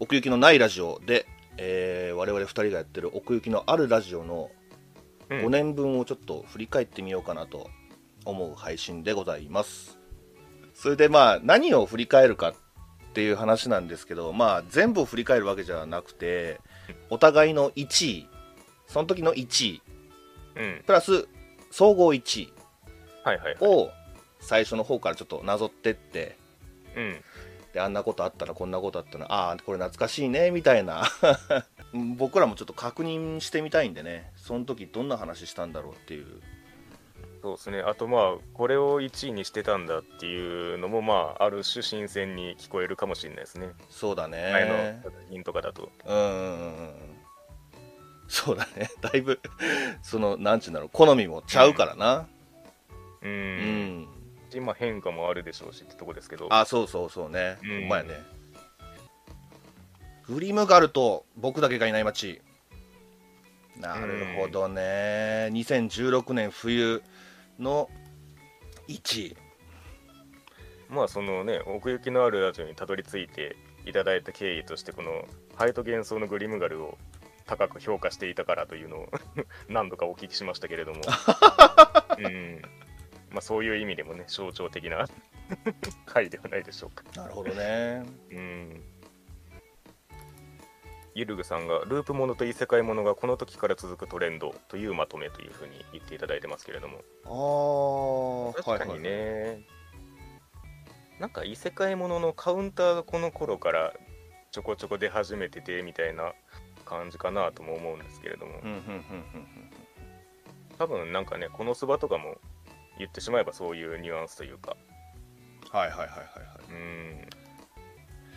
奥行きのないラジオで、えー我々2人がやってる奥行きのあるラジオのうん。5年分をちょっと振り返ってみようかなと思う配信でございます。それでまあ何を振り返るかっていう話なんですけどまあ全部を振り返るわけじゃなくてお互いの1位その時の1位うん。プラス総合1位を最初の方からちょっとなぞってってうんであんなことあったらこんなことあったらああこれ懐かしいねみたいな。僕らもちょっと確認してみたいんでねその時どんな話したんだろうっていう。そうですね。あとまあこれを1位にしてたんだっていうのもまあある種新鮮に聞こえるかもしれないですね。そうだ前のね作品とかだと。うんそうだね。だいぶそのなんちゅうんだろう好みもちゃうからな。ううんん、今変化もあるでしょうしってとこですけど。あそうそうそうね、うん。ほんまやね。グリムガルと僕だけがいない街。なるほどね、2016年冬の1位まあそのね奥行きのあるラジオにたどり着いていただいた経緯としてこのハイト幻想のグリムガルを高く評価していたからというのを 何度かお聞きしましたけれども、うんまあ、そういう意味でもね象徴的な 回ではないでしょうか。なるほどね。うん。ゆるぐさんがループものと異世界ものがこの時から続くトレンドというまとめというふうに言っていただいてますけれども。ああ確かにね、なんか異世界もののカウンターがこの頃からちょこちょこ出始めててみたいな感じかなとも思うんですけれども、うんうんうんうん。多分なんかねこのスバとかも言ってしまえばそういうニュアンスというか。はいはいはいはいうん。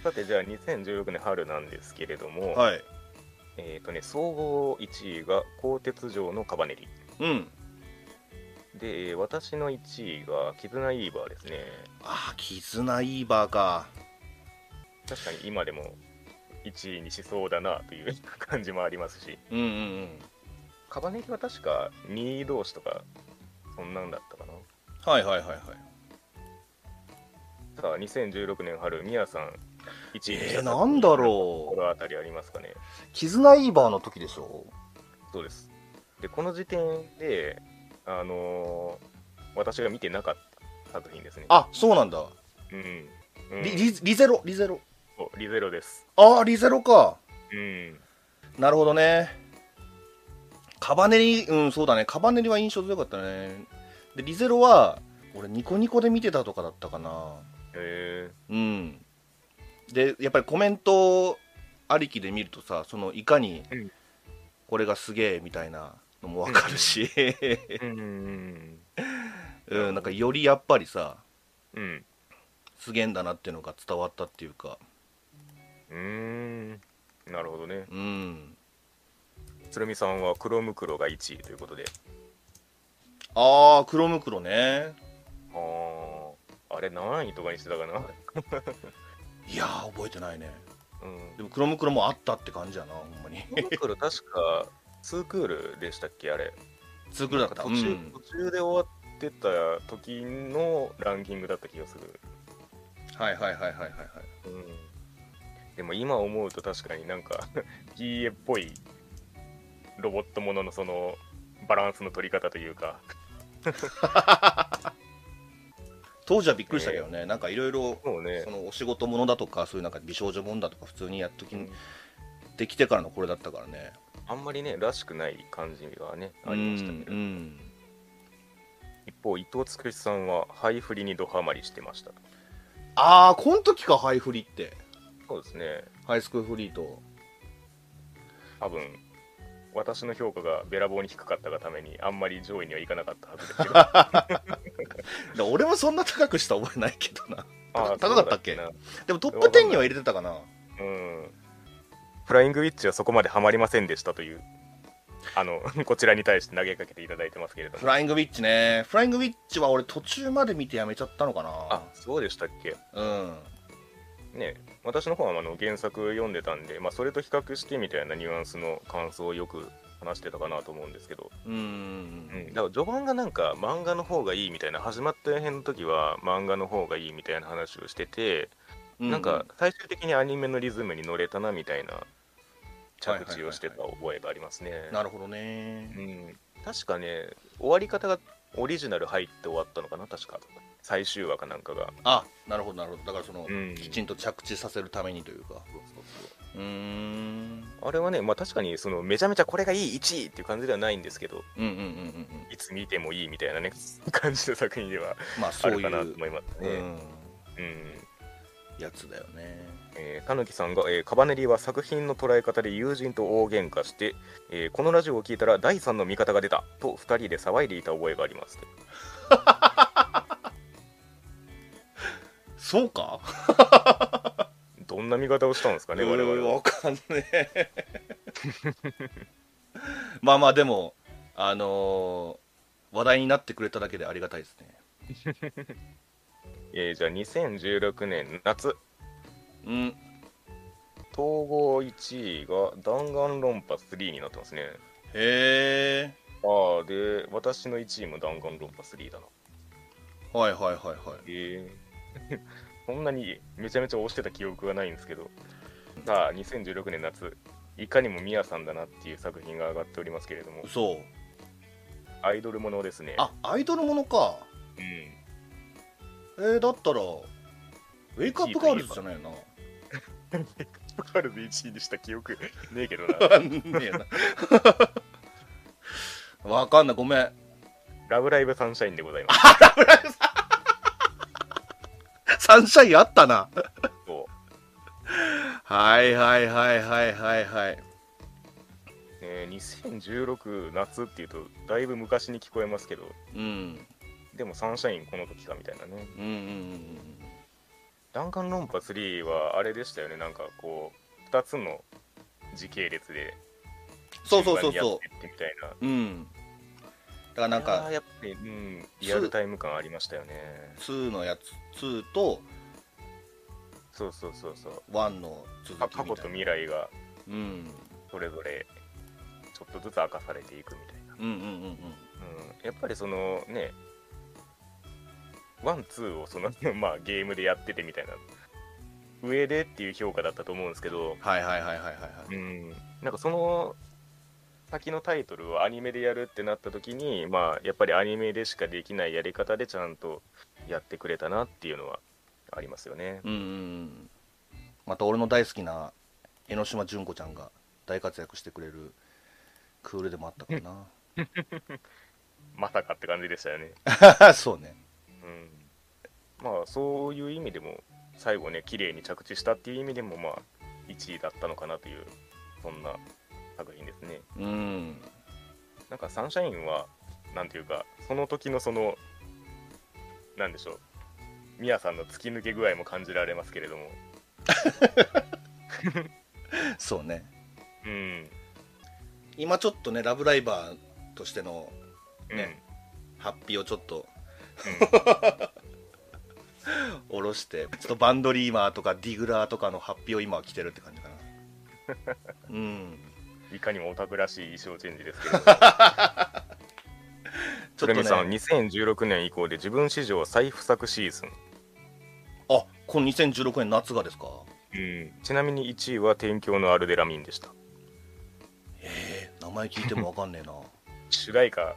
さてじゃあ2016年春なんですけれども、はい。はいえっ、とね総合1位が鋼鉄城のカバネリ。うん。でえー私の1位がキズナイーバーですね。ああ絆イーバーか。確かに今でも1位にしそうだなという感じもありますし。うんうんうん。カバネリは確か2位同士とかそんなんだったかな。はいはいはいはい。さあ2016年春ミヤさん1位にえー、なんだころう。の辺りありますかね。絆イーバーの時でしょ。そうです。でこの時点であのー私が見てなかった作品ですね。あそうなんだ。うん、うん。リリリゼロリゼロ。そうリゼロです。ああリゼロか。うん。なるほどねカバネリうんそうだね。カバネリは印象強かったね。でリゼロは俺ニコニコで見てたとかだったかな。へえうん。でやっぱりコメントありきで見るとさそのいかにうん。これがすげえみたいなのもわかるし、うん なんかよりやっぱりさうん。すげえんだなっていうのが伝わったっていうか。うーん。なるほどね。うん鶴見さんは黒ムクロが1位ということで。ああ黒ムクロね。あああれ何位とかにしてたかな？いやー覚えてないね。うん。でも黒ムクロもあったって感じやなほんまに。黒ムクロ確か2クールでしたっけあれ。ツークルだった。途中,、うん。途中で終わってた時のランキングだった気がする。はいはいはいはいはいはい。うん。でも今思うと確かになんか PA っぽいロボットもののそのバランスの取り方というか。当時はびっくりしたけどね、なんかいろいろそのお仕事ものだとかそういうなんか美少女もんだとか普通にやっときにうん。できてからのこれだったからね。あんまりねらしくない感じがねありましたけど、一方伊藤つくしさんはハイフリにドハマりしてました。ああこの時かハイフリって。そうですね。ハイスクールフリート。多分私の評価がべらぼうに低かったがためにあんまり上位にはいかなかったはずですけど。だ俺もそんな高くした覚えないけどな。あー高かったっけ？でもトップ10には入れてたかな。なうん。フライングウィッチはそこまでハマりませんでしたというあの こちらに対して投げかけていただいてますけれども。フライングウィッチね。フライングウィッチは俺途中まで見てやめちゃったのかあなそうでしたっけ？うん。ね私の方はあの原作読んでたんで、まあ、それと比較してみたいなニュアンスの感想をよく話してたかなと思うんですけど、うんうん、だから序盤がなんか漫画の方がいいみたいな始まった辺の時は漫画の方がいいみたいな話をしててうなんか最終的にアニメのリズムに乗れたなみたいな着地をしてた覚えがありますね。なるほどね。うん、確かね、終わり方がオリジナル入って終わったのかな、確か。最終話かなんかが。あなるほどなるほど。だからその、うん。きちんと着地させるためにというか。そうん。あれはね、まあ確かにそのめちゃめちゃこれがいい1位っていう感じではないんですけど、うんうんうんうんうん。いつ見てもいいみたいなね、感じの作品ではまあるかなと思いますね。うん、うん。やつだよね。えーたぬきさんが、えーカバネリは作品の捉え方で友人と大喧嘩して、えーこのラジオを聞いたら第3の味方が出たと2人で騒いでいた覚えがあります。そうか？どんな見方をしたんですかね、我々は。わかんねえ。まあまあでもあのー話題になってくれただけでありがたいですね。えーじゃあ2016年夏、うん。統合1位が弾丸論破3になってますね。へえああ、で、私の1位も弾丸論破3だな。はいはいはいはい。ええ そんなにめちゃめちゃ押してた記憶がないんですけど、さあ、2016年夏、いかにもミヤさんだなっていう作品が上がっておりますけれども、そう。アイドルものですね。あアイドルものか。うん。えー、だったらウェイクアップガールズじゃないよなガールズ1位にした記憶。ねえけどな。ねえな。わかんない。ごめん。ラブライブサンシャインでございます。サンシャインあったな。はいはいはいはいはいはい。えー2016夏っていうとだいぶ昔に聞こえますけど。うん。でもサンシャインこの時かみたいなね。うんうんうん弾丸論破3はあれでしたよね。なんかこう2つの時系列でそうそうそうそやってってみたいな。ううん。だからなんかーやっぱり、うん、リアルタイム感ありましたよね。2のやつ2とそうそうそうそう。1の続き過去と未来がうん。それぞれちょっとずつ明かされていくみたいな、うんうんうんうん。うん、やっぱりそのねワンツーをその まあゲームでやっててみたいな。上でっていう評価だったと思うんですけど、はいはいはいはいはいはい。うん、なんかその先のタイトルをアニメでやるってなった時にまあやっぱりアニメでしかできないやり方でちゃんとやってくれたなっていうのはありますよね。うんうん。うんまた俺の大好きな江ノ島純子ちゃんが大活躍してくれるクールでもあったからな。まさかって感じでしたよね。そうね。うん。まあそういう意味でも最後ね綺麗に着地したっていう意味でもまあ1位だったのかなというそんな作品ですね。うん。なんかサンシャインはなんていうかその時のそのなんでしょう。ミヤさんの突き抜け具合も感じられますけれども。そうね。うん。今ちょっとねラブライバーとしてのうんねハッピーをちょっとうん。下ろしてちょっとバンドリーマーとかディグラーとかのハッピーを今は着てるって感じかな。うん。いかにもオタクらしい衣装チェンジですけど ちょっとレミさんね2016年以降で自分史上再不作シーズン。あこの2016年夏がですか？うん、ちなみに1位は天狂のアルデラミンでした。えー、名前聞いてもわかんねえな。主題歌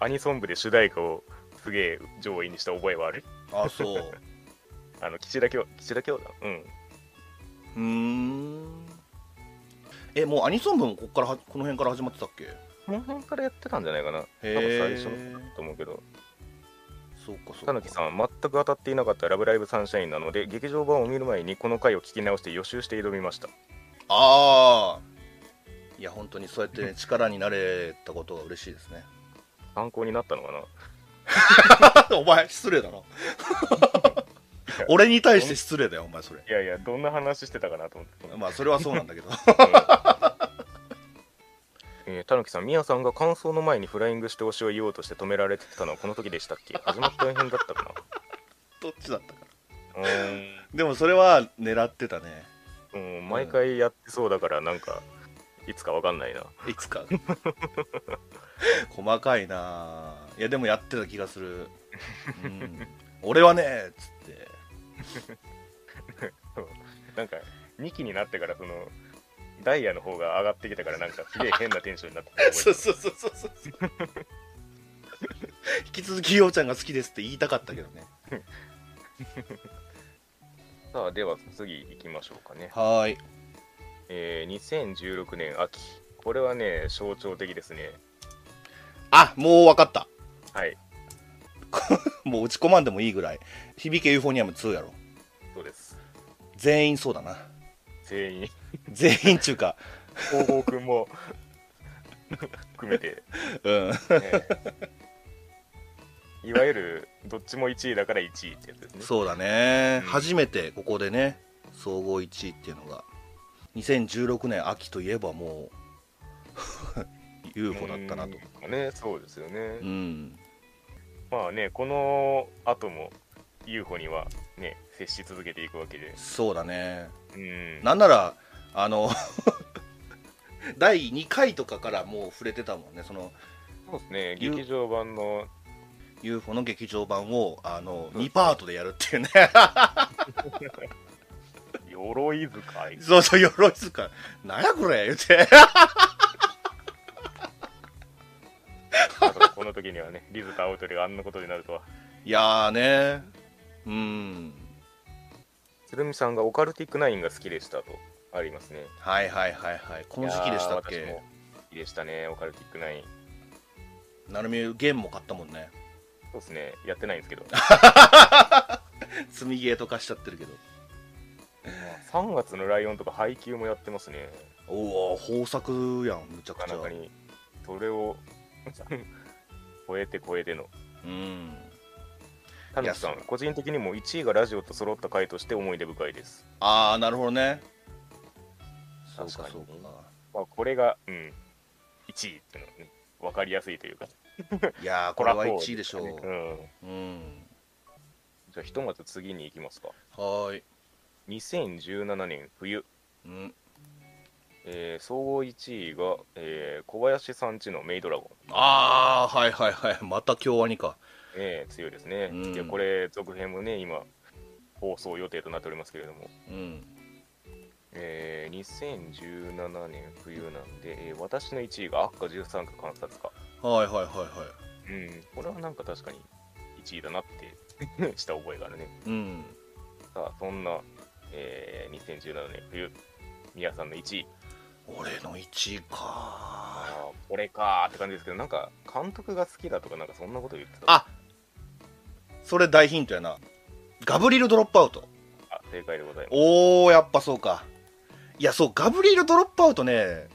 アニソン部で主題歌をすげえ上位にした覚えはある？あそう。あの岸田京岸田京？だうん。うーん。えもうアニソン部もこっからはこの辺から始まってたっけ？この辺からやってたんじゃないかな。多へ分最え初のと思うけど。そうかそうか。たぬきさん全く当たっていなかった「ラブライブサンシャイン」なので劇場版を見る前にこの回を聞き直して予習して挑みました。ああいや本当にそうやって、ね、力になれたことは嬉しいですね。参考になったのかな？お前失礼だな俺に対して失礼だよお前それ。いやいやどんな話してたかなと思って。まあそれはそうなんだけどえーたぬきさん、みやさんが感想の前にフライングして推しを言おうとして止められてたのはこの時でしたっけ？始まった辺だったかどっちだったかな？でもそれは狙ってたね。ん、うん、毎回やってそうだからなんかいつかわかんないな。いつか。細かいないやでもやってた気がする、うん、俺はねっつって。なんか2期になってからそのダイヤの方が上がってきたからなんかすげえ変なテンションになってたそうそうそうそうそう引き続きようちゃんが好きですって言いたかったけどね。さあでは次行きましょうかね、はーい。えー、2016年秋。これはね象徴的ですね。あもう分かった。はい。もう打ち込まんでもいいぐらい。響けユーフォニアム2やろ。そうです。全員そうだな全員。全員中か。東郷くんも。含めて、うん。ねいわゆるどっちも1位だから1位ってやつですね。そうだね、うん。初めてここでね総合1位っていうのが。2016年秋といえばもう UFO だったなと。うん。ねそうですよね、うん。まあねこの後も UFO にはね接し続けていくわけで。そうだね。うん。なんならあの 第2回とかからもう触れてたもんね。そのそうですね。ゆ劇場版の。UFO の劇場版をあのうん2パートでやるっていうね。鎧使いそうそう鎧塚。なんやこれ言って。この時にはねリズとアウトリがあんなことになるとは。いやーねうん。鶴見さんがオカルティックナインが好きでしたとありますね。はいはいはいはい。この時期でしたっけ？好きでしたね。オカルティックナイン。なるみゲームも買ったもんね。そうですね。やってないんですけど。積みゲーとかしちゃってるけど。3月のライオンとか配給もやってますね。おお豊作やんむちゃくちゃ。なかなかにそれを 超えて超えての。うん田口さん個人的にも1位がラジオと揃った回として思い出深いです。ああなるほどね。確かに。そうかまあこれがうん1位っていうのはね分かりやすいというか。いやー これはそう1位でしょう、うん。うん。じゃあひとまず次に行きますか。はーい。2017年冬、うん。えー総合1位が、えー小林さんちのメイドラゴン。ああはいはいはい。また京アニかね、強いですね。うんで、これ、続編もね、今、放送予定となっておりますけれども、うんえー2017年冬なんで、えー私の1位が赤13区観察家。はいはいはいはうん、これはなんか確かに1位だなって した覚えがあるね。いうんさあ、そんな、えー2017年冬、宮さんの1位。俺の1位かああ、これかーって感じですけど、なんか、監督が好きだとか、なんかそんなこと言ってた。あそれ大ヒントやな。ガブリルドロップアウト。あ正解でございます。おーやっぱそうか。いやそうガブリルドロップアウトね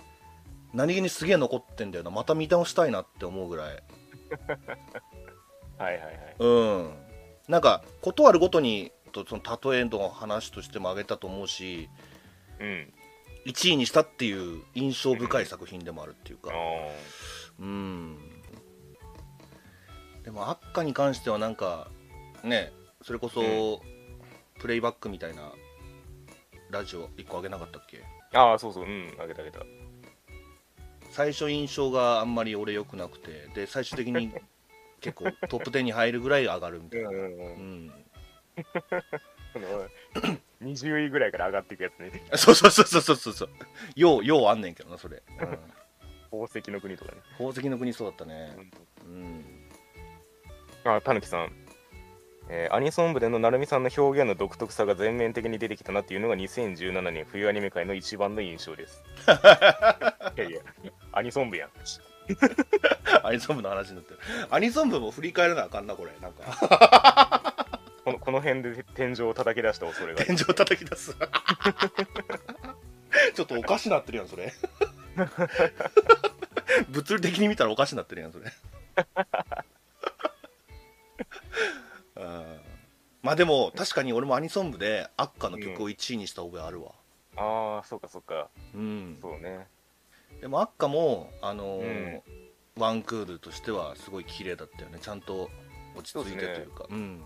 何気にすげえ残ってんだよな。また見直したいなって思うぐらい。はいはいはい。うん。なんかことあるごとにとその例えの話としても挙げたと思うしうん。1位にしたっていう印象深い作品でもあるっていうか。あうん。でもアッカに関してはなんかね。それこそ、うプレイバックみたいなラジオ1個あげなかったっけ？ーあー、そうそう、うん、あげたあげた。最初印象があんまり俺良くなくてで最終的に 結構トップ10に入るぐらい上がるみたいな、うんうんう。うん。ん、その20位ぐらいから上がっていくやつね。そうそうそうそうそうそう。ようようあんねんけどなそれ、うん、宝石の国とかね。宝石の国そうだったね。うん。あ、たぬきさん。えーアニソン部での成美さんの表現の独特さが全面的に出てきたなっていうのが2017年冬アニメ界の一番の印象です。いやいや、アニソン部やん。アニソン部の話になってる。アニソン部も振り返らなあかんなこれ。なんか。このこの辺で天井を叩き出した恐れが天井叩き出す。ちょっとおかしなってるやんそれ。物理的に見たらおかしなってるやんそれまあでも確かに俺もアニソン部でアッカの曲を1位にした覚えあるわ。ああ、そうかそうか。うん、そうね。でもアッカもあのーうん。ワンクールとしてはすごい綺麗だったよね。ちゃんと落ち着いてというか。うん。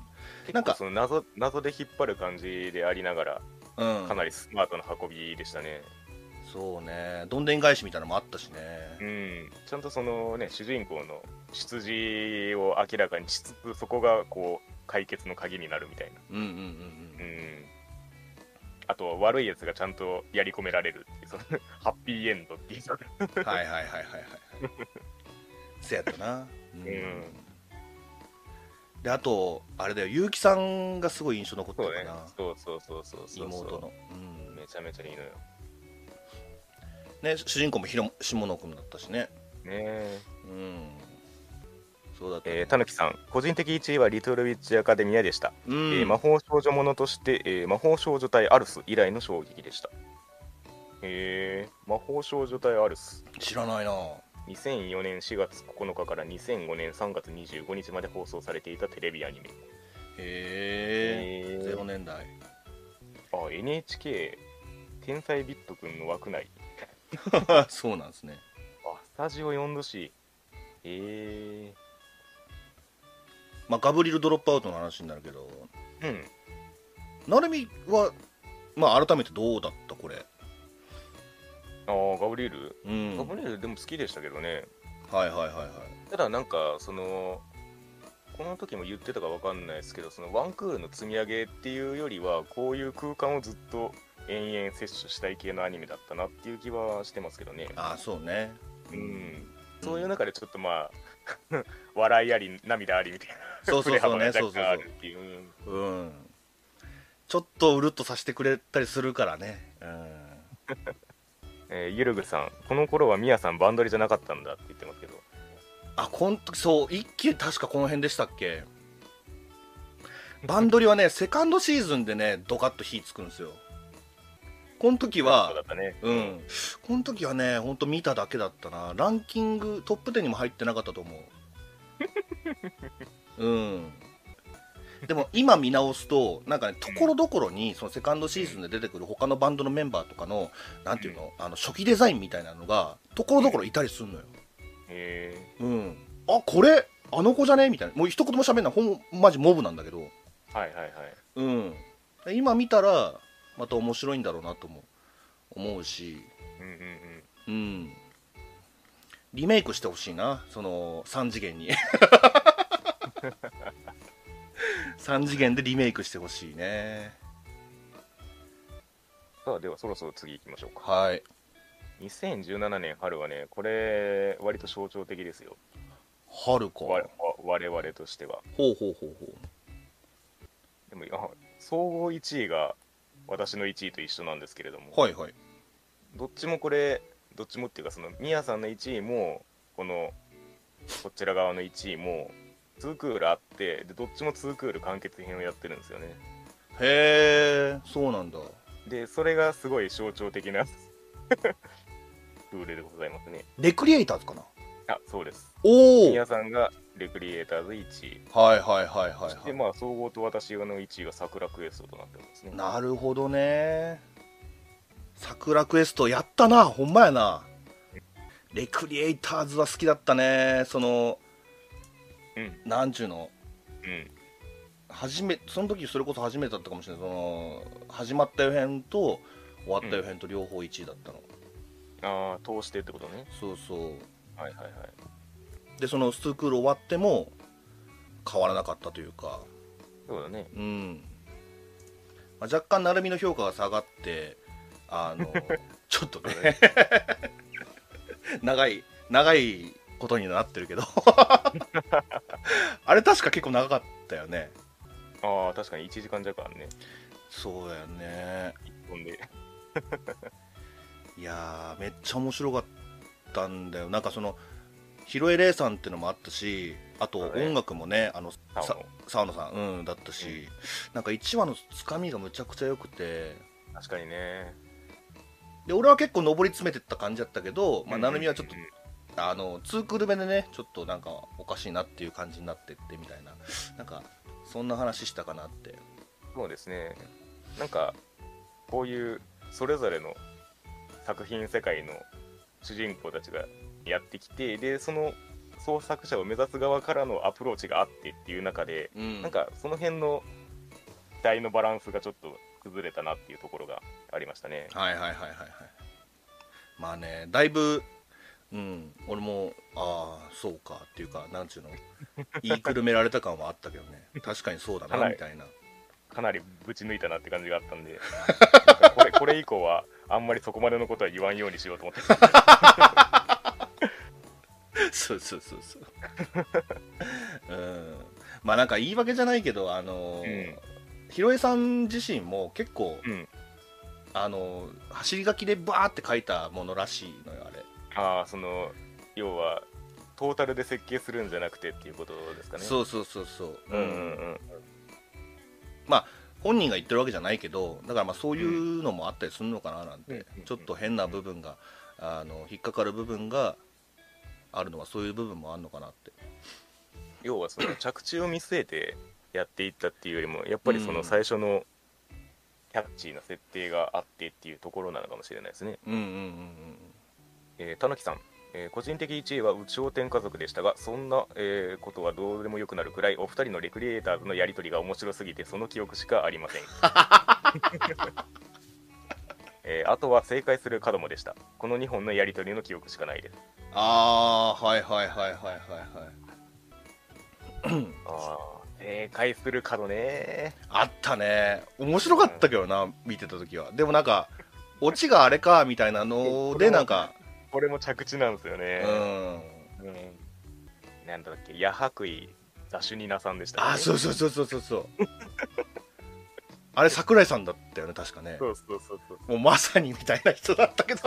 なんかその謎謎で引っ張る感じでありながら、うん。かなりスマートな運びでしたね。そうね。どんでん返しみたいなのもあったしね。うん、ちゃんとそのね主人公の出自を明らかにしつつそこがこう解決の鍵になるみたいな、うんうんうんうん。うん、あと悪いやつがちゃんとやり込められる。っていうその ハッピーエンドっていう。はいはいはいはいはい。せやったな。うん、ん。であとあれだよ。結城さんがすごい印象残ってそうねるかな、そうそうそうそうそう妹の、うん。めちゃめちゃいいのよ。ね、主人公もひろ下野君だったしね。ねえ。うんえー、たぬきさん個人的1位はリトルウィッチアカデミアでした、うん、えー魔法少女ものとして、えー魔法少女隊アルス以来の衝撃でした。えー、魔法少女隊アルス。知らないな。2004年4月9日から2005年3月25日まで放送されていたテレビアニメ。へええー。0年代。あ NHK 天才ビットくんの枠内。そうなんですね。あスタジオ4度 C えまあガブリルドロップアウトの話になるけど。ー、うん。なるみはまあ改めてどうだったこれ。あーガブリエル、うん。ガブリエルでも好きでしたけどね。はいはいはいはい。ただなんかそのこの時も言ってたかわかんないですけどそのワンクールの積み上げっていうよりはこういう空間をずっと延々摂取したい系のアニメだったなっていう気はしてますけどね。ああそうね。うん。そういう中でちょっとまあ 笑いあり涙ありみたいなそうそうそうね そうそうそう。ううん。ちょっとうるっとさせてくれたりするからね。うん。えーゆるぐさん。この頃はみやさんバンドリじゃなかったんだって言ってますけど。あこん時そう一期確かこの辺でしたっけ？バンドリはねセカンドシーズンでねドカッと火つくんですよ。この時はね。うん。この時はねほんと見ただけだったな。ランキングトップ10にも入ってなかったと思う うん。でも今見直すとなんかねところどころにそのセカンドシーズンで出てくる他のバンドのメンバーとかのなんていうのあの初期デザインみたいなのがところどころいたりするのよ。へうん、あこれあの子じゃね？みたいな。もう一言も喋んない。ほんマジモブなんだけど、ーはいはいはい。うん、で今見たらまた面白いんだろうなとも思うし、うんうんうん。うん、リメイクしてほしいなその3次元に 3次元でリメイクしてほしいね。さあではそろそろ次行きましょうか。はい。2017年春はねこれ割と象徴的ですよ。春か。わわ我々としては。ほうほうほうほでもあ総合1位が私の1位と一緒なんですけれども、うはいはい。どっちもこれどっちもっていうかそのミヤさんの1位もこのこちら側の1位も2クールあってでどっちも2クール完結編をやってるんですよね。へえそうなんだ。でそれがすごい象徴的な クールでございますね。レクリエイターズかな？あそうです。おおミヤさんがレクリエイターズ1位。はいはいはいはいはい。まあ総合と私の1位が桜クエストとなってますね。なるほどね。桜クエストやったなほんまやな。レクリエイターズは好きだったねそのうん。なんちゅうの？うん。初めその時それこそ初めてだったかもしれない。その始まった予編と終わった予編と両方1位だったの、ああ通してってことね。そうそう。はいはいはい。でその2クール終わっても変わらなかったというか。そうだね。うん、まあ、若干成海の評価が下がってあの ちょっとね長い長いことになってるけど。あれ確か結構長かったよね。ああ確かに1時間弱あるね。そうだよね。1本で。いやーめっちゃ面白かったんだよ。なんかそのヒロエレイさんってのもあったしあと音楽もねあのさ沢野さん、うん、だったし、なんか1話のつかみがむちゃくちゃ良くて。確かにね。で俺は結構上り詰めてった感じだったけど、まあ、うん成海はちょっとうんあの2クール目でねちょっとなんかおかしいなっていう感じになってってみたいななんかそんな話したかなって。そうですね。なんかこういうそれぞれの作品世界の主人公たちがやってきてでその創作者を目指す側からのアプローチがあってっていう中で、うん。なんかその辺の期待のバランスがちょっと崩れたなっていうところがありましたね。はいはいはいはいはい。まあねだいぶうん。俺もああそうかっていうかなんちゅうの？言いくるめられた感はあったけどね。確かにそうだなはいみたいな。かなりぶち抜いたなって感じがあったんで。これこれ以降はあんまりそこまでのことは言わんようにしようと思って。そうそうそうそう。うん。まあなんか言い訳じゃないけどあのーひろえさん自身も結構、うん。あのー走り書きでバーって書いたものらしいのよあれ、ああその要はトータルで設計するんじゃなくてっていうことですかね。そうそうそうそう。うんうんうん。本人が言ってるわけじゃないけどだからまあそういうのもあったりするのかななんて、うんちょっと変な部分があの引っかかる部分があるのはそういう部分もあるのかなって。要はその着地を見据えてやっていったっていうよりもやっぱりそうんの最初のキャッチーな設定があってっていうところなのかもしれないですね。うんうんうんえー、たぬきさん、えー個人的1位は宇宙天家族でしたがそんな、えーことはどうでもよくなるくらいお二人のレクリエイターズのやり取りが面白すぎてその記憶しかありません。えーあとは正解する角もでした。この2本のやり取りの記憶しかないです。ああはいはいはいはいはいはいあー正解する角ねあったね面白かったけどな見てた時はでもなんかオチがあれかみたいなのでなんかこれも着地なんですようね。ん。うん。なんだっけ、ヤハクイザシュニナさんでした、ね。あそうそうそうそうそうそう。あれ桜井さんだったよね確かね。そうそうそうそう。もうまさにみたいな人だったけど。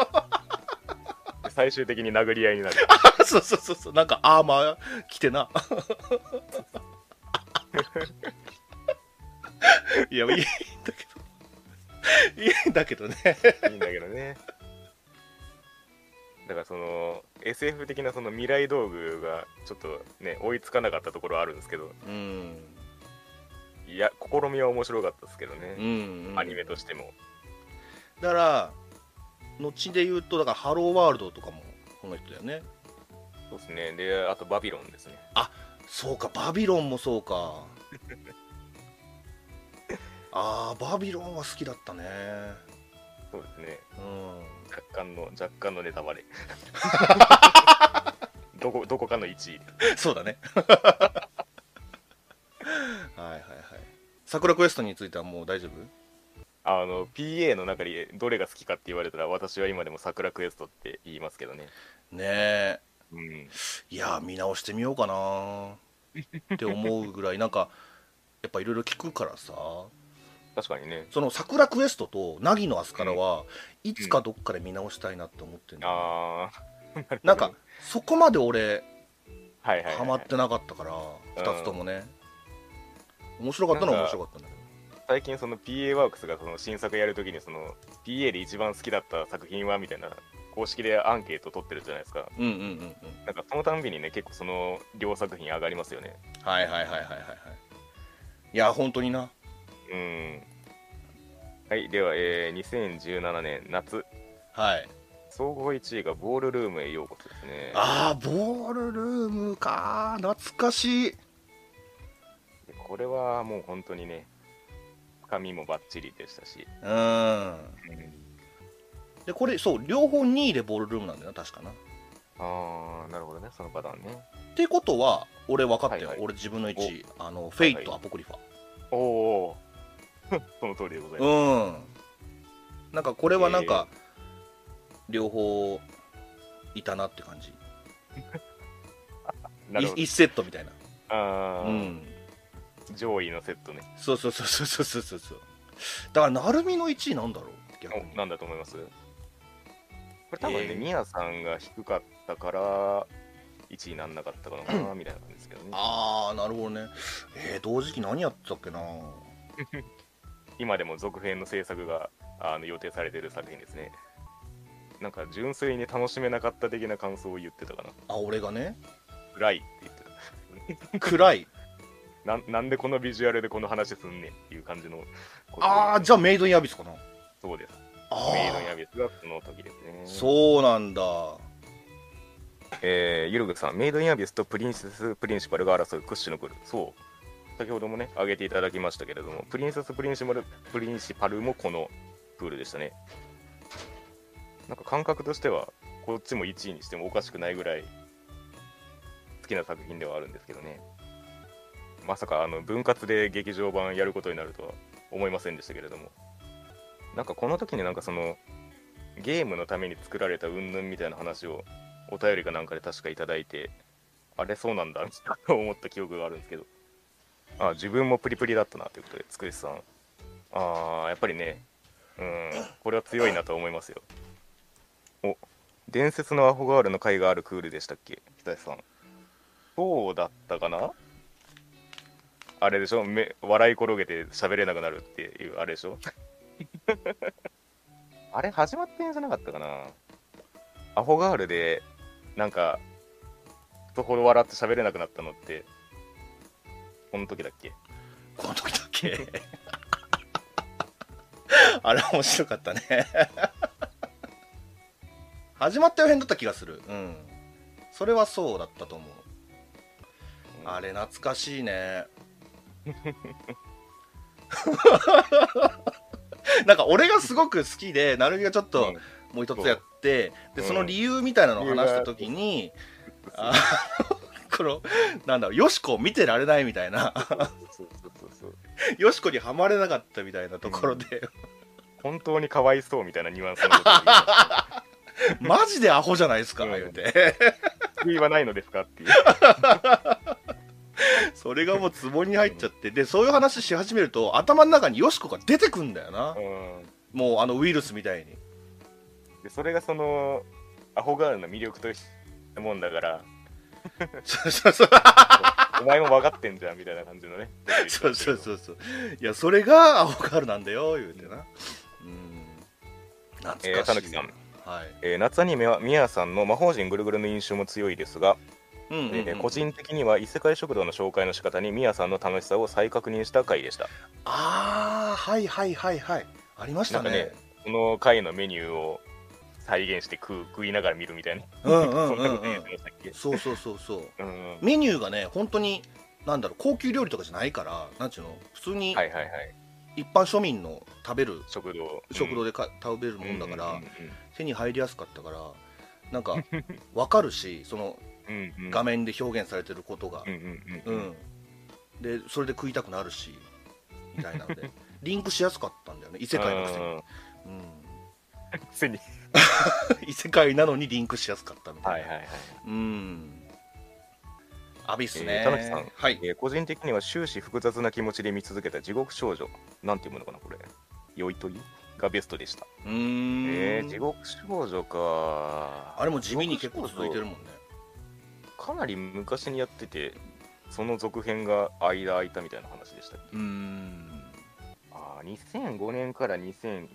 で最終的に殴り合いになる。そうそうそうそう。なんかアーマー着てな。いやいいんだけど。いいんだけどね。いいんだけどね。だからその SF 的なその未来道具がちょっとね追いつかなかったところはあるんですけどうん。いや試みは面白かったですけどうね、ん、うん、アニメとしても。だから後で言うとだからハローワールドとかもこの人だよね。そうですね。であとバビロンですね。そうか。バビロンもそうか。あーバビロンは好きだったねそうですね。うん。若干の若干のネタバレ。どこどこかの1位。でそうだね。はいはいはい。桜クエストについてはもう大丈夫？あの PA の中でどれが好きかって言われたら私は今でも桜クエストって言いますけどね。ねえ。うん。いや見直してみようかなって思うぐらいなんかやっぱいろいろ聞くからさ確かにね。その桜クエストと凪のアスカラはいつかどっかで見直したいなって思ってるんだよね。ああ なんかそこまで俺はいはい、はい、ハマってなかったから2つともね。面白かったのは面白かったんだけ最近その PA ワークスがその新作やるときにその PA で一番好きだった作品はみたいな公式でアンケート取ってるじゃないですか。どうんうんうんうん。なんかそのたんびにね結構その両作品上がりますよね。はいはいはいはいはいはい。いや本当になうん。はいでは、えー、2017年夏。はい。総合1位がボールルームへようこそですね。ああボールルームか懐かしい。でこれはもう本当にね深みもバッチリでしたし、うん。でこれそう両方2位でボールルームなんだよな確かな。っああなるほどねそのパターンね。てことは俺分かったよ、はいはい。俺自分の1位。あのフェイト、アポクリファ。おお その通りでございます、うん。なんかこれはなんか、両方いたなって感じ。なるほど。い1セットみたいな。あー、うん。上位のセットね。そうそうそうそうそうそうそう。だから成海の1位なんだろう？逆に。おなんだと思います？これ多分ね、えー。ミヤさんが低かったから1位になんなかったかな みたいな感じですけどね。ああなるほどね。えー、同時期何やってたっけな？今でも続編の制作があの予定されている作品ですね。なんか純粋に楽しめなかった的な感想を言ってたかな。あ俺がね？暗いって言って 暗い？たなんなんでこのビジュアルでこの話すんねんっていう感じの。ああじゃああメイドインアビスかな。そうです。あメイドインあアビスがその時ですね。そうなんだ。えー、ゆるぐさん、メイドインアビスとプリンセス・プリンシパルが争う屈指のクール。そう。先ほどもね、挙げていただきましたけれども、プリンセス・プリンシパルプリンシパルもこのクールでしたね。なんか感覚としては、こっちも1位にしてもおかしくないぐらい好きな作品ではあるんですけどね。まさか、あの、分割で劇場版やることになるとは思いませんでしたけれどもなんかこの時になんかそのゲームのために作られた云々みたいな話をお便りかなんかで確かいただいてあれそうなんだと思った記憶があるんですけどあ自分もプリプリだったなということでつくしさん。あーやっぱりねうんこれは強いなと思いますよ。お伝説のアホガールの回があるクールでしたっけ？北井さん。そうだったかな？あれでしょ？め笑い転げて喋れなくなるっていうあれでしょ？あれ始まってんじゃなかったかな？アホガールでなんかとほど笑って喋れなくなったのってこの時だっけ？この時だっけ？あれ面白かったね。始まったよ編だった気がする。うん。それはそうだったと思う。あれ懐かしいね。なんか俺がすごく好きで成美がちょっともう一つやって、でう。んその理由みたいなのを話した時に、あこのなんだろうよしこを見てられないみたいな。そうそうそうそう。よしこにはまれなかったみたいなところで、本当にかわいそうみたいなニュアンスのことマジでアホじゃないですか、うん言うて救いはないのですかっていう。それがもうツボに入っちゃって。でそういう話し始めると頭の中によしこが出てくんだよな、うん。もうあのウイルスみたいに。でそれがそのアホガールの魅力としたもんだからそうそうそう。お前も分かってんじゃんみたいな感じのね。そうそうそうそう。いやそれがアホガールなんだよ言うてな。うん。懐かしい、えーたぬきさん。はい、えー夏アニメはミヤさんの魔法陣ぐるぐるの印象も強いですが、うんうんうん。えー個人的には異世界食堂の紹介の仕方にミヤさんの楽しさを再確認した回でした。ああはいはいはいはい。ありましたね。ねこの回のメニューを再現して食う食いながら見るみたいな、うんうんそうん。んうんそうそうそうそう。うん。メニューがね本当になんだろう高級料理とかじゃないからなんちゅうの？普通にはいはいはい。一般庶民の食べる食堂。食堂ででか、食べるもんだから、うんうん手に入りやすかったからなんか 分かるしそのうんうん。うん画面で表現されてることが。うんうんううん。ん。でそれで食いたくなるしみたいなので。リンクしやすかったんだよね異世界のくせに、うん。うん、くせに 異世界なのにリンクしやすかったみたいな、はいはいはい。うん。アビスね、えー田中さん。はい。えー個人的には終始複雑な気持ちで見続けた地獄少女なんていうものかなこれ。酔いとりがベストでした、うーん、えー地獄少女か。あれも地味に結構続いてるもんね。かなり昔にやっててその続編が間空いたみたいな話でしたっけ？うーん。あー2005年から2009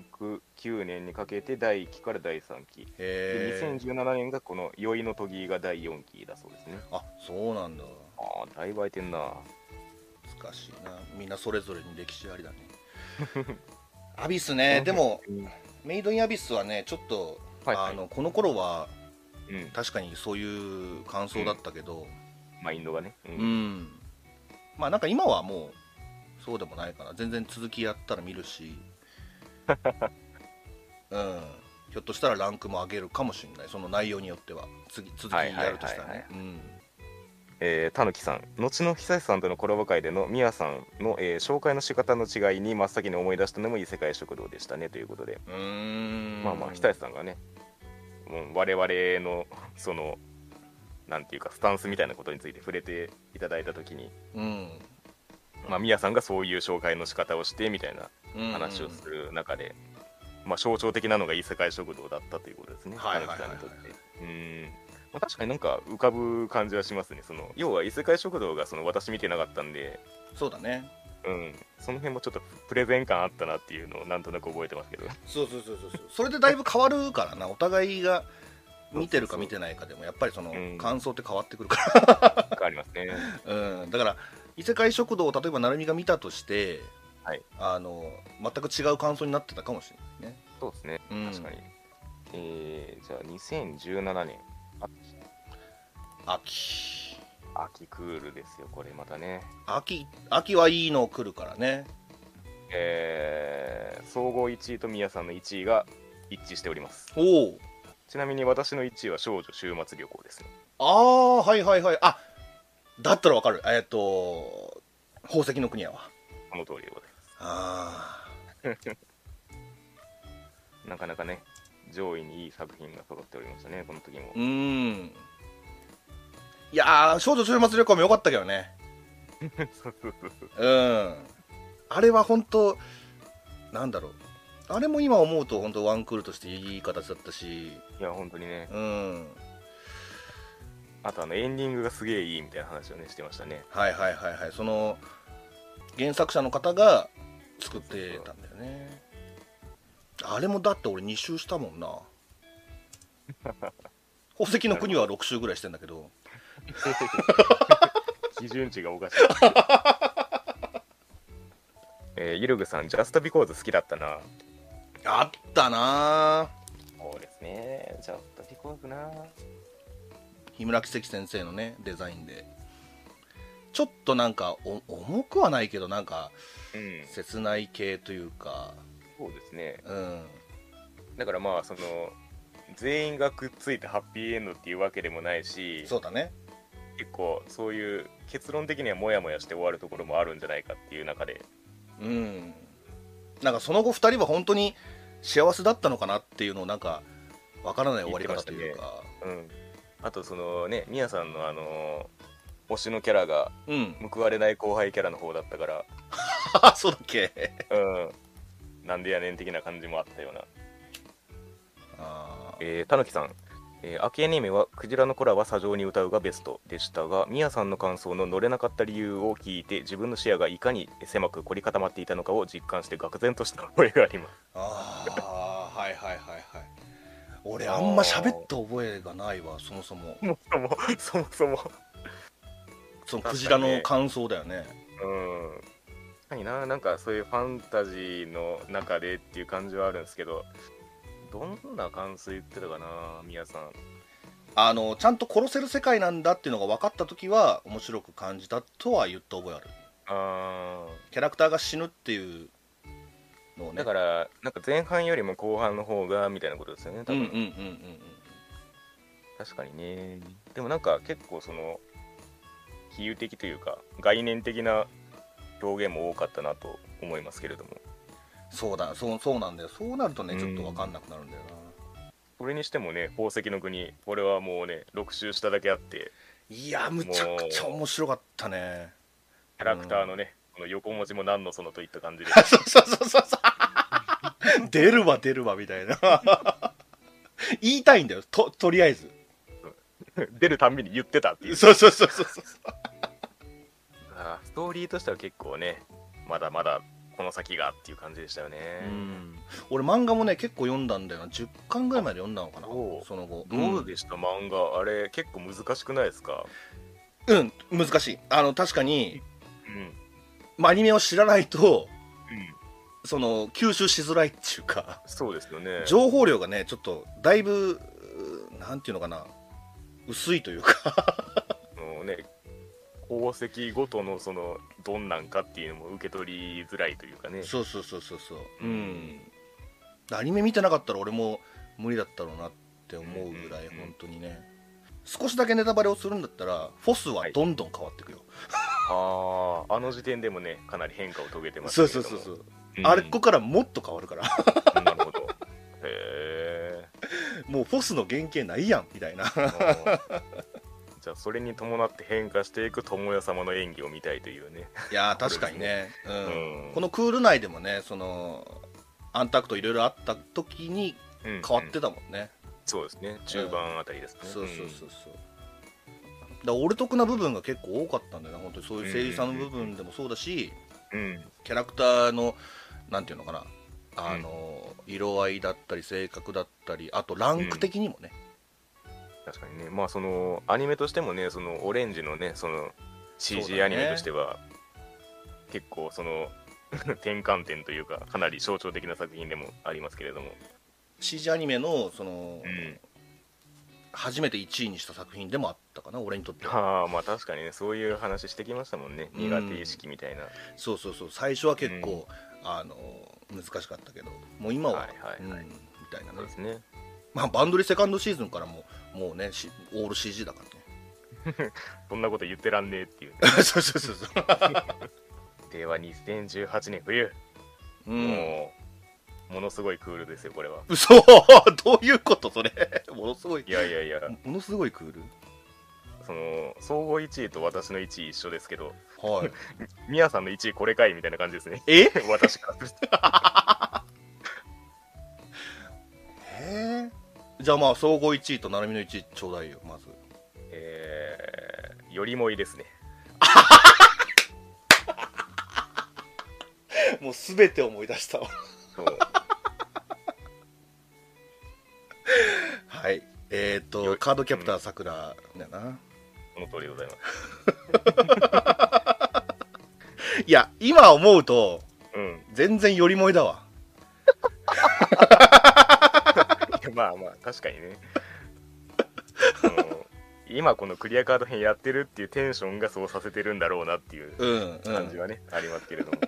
年にかけて第1期から第3期でへえ2017年がこの酔いのとぎが第4期だそうですね。あそうなんだ。ああだいぶ空いてんな。難しいな。みんなそれぞれに歴史ありだね。アビスね。でもメイドインアビスはねちょっと、はいはい。あのこの頃はうん。確かにそういう感想だったけどマインドがね。ううんん、まあなんか今はもうそうでもないかな。全然続きやったら見るしうん。ひょっとしたらランクも上げるかもしれない。その内容によっては。次続きやるとしたらね。うん。えーたぬきさん。後の久石さんとのコラボ会でのミヤさんの、えー紹介の仕方の違いに真っ先に思い出したのも異世界食堂でしたねということで、まあまあ久石さんがねもう我々のそのなんていうかスタンスみたいなことについて触れていただいた時に、うん。まあ、ミヤさんがそういう紹介の仕方をしてみたいなうん話をする中で、まあ、象徴的なのが異世界食堂だったということですね、はいはいはいはい。にとって。うん。まあ、確かになんか浮かぶ感じはしますね。その要は異世界食堂がその私見てなかったんで、そうだね。うん、その辺もちょっとプレゼン感あったなっていうのをなんとなく覚えてますけど。そうそうそうそうそう。それでだいぶ変わるからな。お互いが見てるか見てないかでもやっぱりそのうん。感想って変わってくるか変わりますね。ら、うん、だから異世界食堂を例えば成美が見たとして、はい。あの全く違う感想になってたかもしれないね、そうですね、うん。確かに。えー、じゃあ2017年、秋。秋クールですよ、これまたね。秋秋はいいの来るからね。えー、総合1位と宮さんの1位が一致しております。おおちなみに私の1位は少女週末旅行ですね。ああはいはいはい。あだったらわかる。えっと宝石の国やわ。この通りでございます。あなかなかね上位にいい作品が揃っておりましたねこの時も。ーうーん。いやー少女週末旅行も良かったけどね。そうそうそうそう。うん。あれは本当なんだろう。あれも今思うと本当ワンクールとしていい形だったし。いや本当にね。うん。あとあのエンディングがすげえいいみたいな話をねしてましたね。はいはいはいはい。その原作者の方が作ってたんだよね。あれもだって俺2周したもんな。宝石の国は6周ぐらいしてんだけど。基準値がおかしいえー、ゆるぐさん、ジャストビコーズ好きだったな。あったな。そうですね、ジャストビコーズな。比村奇石先生のねデザインでちょっとなんかお重くはないけどなんかうん、切ない系というか。そうですね。うん。だからまあ、その、全員がくっついてハッピーエンドっていうわけでもないし、そうだね。結構そういう結論的にはモヤモヤして終わるところもあるんじゃないかっていう中で、うん。なんかその後2人は本当に幸せだったのかなっていうのをなんかわからない終わり方というか、うん。あとそのね、ミヤさんのあの、推しのキャラがうん。報われない後輩キャラの方だったから、あ そうだっけ？うん。なんでやねん的な感じもあったような。あー。えー、たぬきさん、えー、秋アニメはクジラの子らは砂上に歌うがベストでしたがミヤさんの感想の乗れなかった理由を聞いて自分の視野がいかに狭く凝り固まっていたのかを実感して愕然とした覚えがあります。あーはいはいはいはい。俺あんま喋った覚えがないわそもそも。そもそもそもそもそのクジラの感想だよね。うん。確かにな。なんかそういうファンタジーの中でっていう感じはあるんですけどどんな感想言ってたかなミヤさん。あのちゃんと殺せる世界なんだっていうのが分かった時は面白く感じたとは言った覚えある。あキャラクターが死ぬっていうのをね。ーだからなんか前半よりも後半の方がみたいなことですよね多分、うんうんうんうん。確かにね。でもなんか結構その比喩的というか概念的な表現も多かったなと思いますけれども。そうだそうそうなんだよ。そうなるとねうん。ちょっと分かんなくなるんだよな、それにしてもね宝石の国これはもうね6周しただけあって。いやむちゃくちゃ面白かったね。キャラクターのね、この横文字も何のそのといった感じで。そうそうそうそう。出るわ出るわみたいな。言いたいんだよ。ととりあえず 出るたんびに言ってたっていう。そうそうそうそうそう。ストーリーとしては結構ねまだまだこの先がっていう感じでしたよね、うん。俺漫画もね結構読んだんだよな。10巻ぐらいまで読んだのかなおう。その後。どうでした、漫画？あれ結構難しくないですか？うん、うん、難しい。あの確かに、うん。まあ、アニメを知らないとうん。その吸収しづらいっていうか。そうですよね。情報量がねちょっとだいぶうなんていうのかな薄いというか。もうね宝石ごとのそのどんなんかっていうのも受け取りづらいというかね。そうそうそうそうそう。うん。アニメ見てなかったら俺も無理だったろうなって思うぐらいうん本当にね。少しだけネタバレをするんだったらフォスはどんどん変わっていくよ、あああの時点でもねかなり変化を遂げてますそうそうそうそう、うん。あれここからもっと変わるからもうフォスの原型ないやんみたいな。じゃあそれに伴って変化していく友也様の演技を見たいというね。いやー確かにね、うん。うん。このクール内でもねそのアンタクトいろいろあった時に変変わってたもんね、そうですね。中盤あたりですね、そうそうそうそう。だ俺得な部分が結構多かったんだよな本当に。そういう声優さんの部分でもそうだし、うん、うん。キャラクターのなんていうのかなあの、色合いだったり性格だったりあとランク的にもね、確かにね。まあそのアニメとしてもねそのオレンジのねその CG ね。アニメとしては、結構その 転換点というかかなり象徴的な作品でもありますけれども。CG アニメのその、うん。初めて1位にした作品でもあったかな俺にとっては。ああまあ確かにねそういう話してきましたもんね。うん。苦手意識みたいな、そうそうそう。最初は結構、あの難しかったけどもう今は、はいはいはい。うん、みたいなね。そうですね。まあバンドリセカンドシーズンからももうねしオール CG だからね。そんなこと言ってらんねえっていう そうそうそうそう。では2018年冬。うん。もうものすごいクールですよこれは。嘘！どういうことそれ？ものすごい。いやいやいや。ものすごいクール？その総合1位と私の1位一緒ですけどはい。ミヤさんの1位これかいみたいな感じですね。え？私からすると。へえじゃあまあ総合1位と成海の1位ちょうだいよまず。えー、よりもいですね。もう全て思い出したわ。そう。はい。えっ、ー、とよカードキャプターさくらだなその通りでございます。いや今思うとうん。全然よりもいだわ。まあまあ確かにね。今このクリアカード編やってるっていうテンションがそうさせてるんだろうなっていううんうん。感じはね、ありますけれども。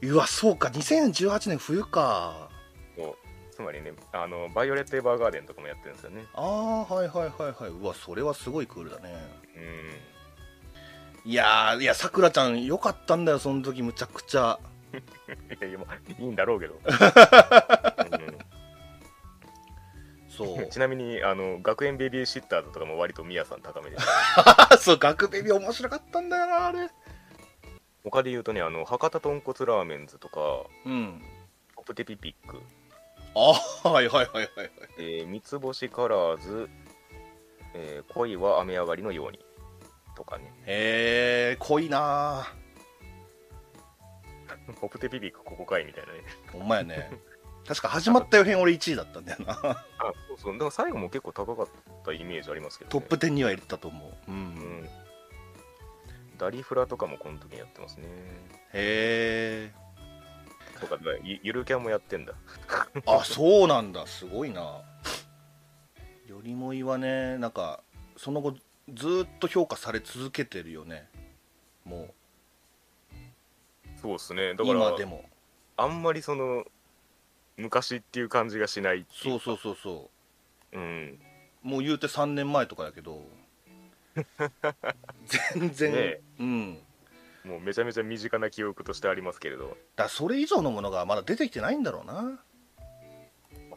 うわそうか2018年冬かつまりねあのバイオレット・エヴァーガーデンとかもやってるんですよね。ああはいはいはいはい。うわそれはすごいクールだね。うん。いやーいやさくらちゃんよかったんだよその時むちゃくちゃ。いやいやまあいいんだろうけど、そう。う んちなみにあの学園ベビーシッターズとかも割とミヤさん高めでそう学ベビ面白かったんだよなあれ。他で言うとねあの博多豚骨ラーメンズとかうん。ポプテピピック、あはいはいはいはいはい。えー三つ星カラーズ、えー恋は雨上がりのようにとかね。へえ濃いなポ プテピピックここかいみたいなね。ほんまやね。確か始まったよ編俺1位だったんだよな。あそうそう。だから最後も結構高かったイメージありますけど、ね、トップ10には入れたと思う。ううん。んダリフラとかもこの時にやってますね。へえとかゆゆるキャンもやってんだ。あそうなんだ。すごいな。よりもいはねなんかその後ずーっと評価され続けてるよね。もそうですね。うだから今でも。あんまりその昔っていう感じがしないいそうそうそうそう。ん。うもう言うて3年前とかやけど。全然、ねうんもうめちゃめちゃ身近な記憶としてありますけれど。だそれ以上のものがまだ出てきてないんだろうな。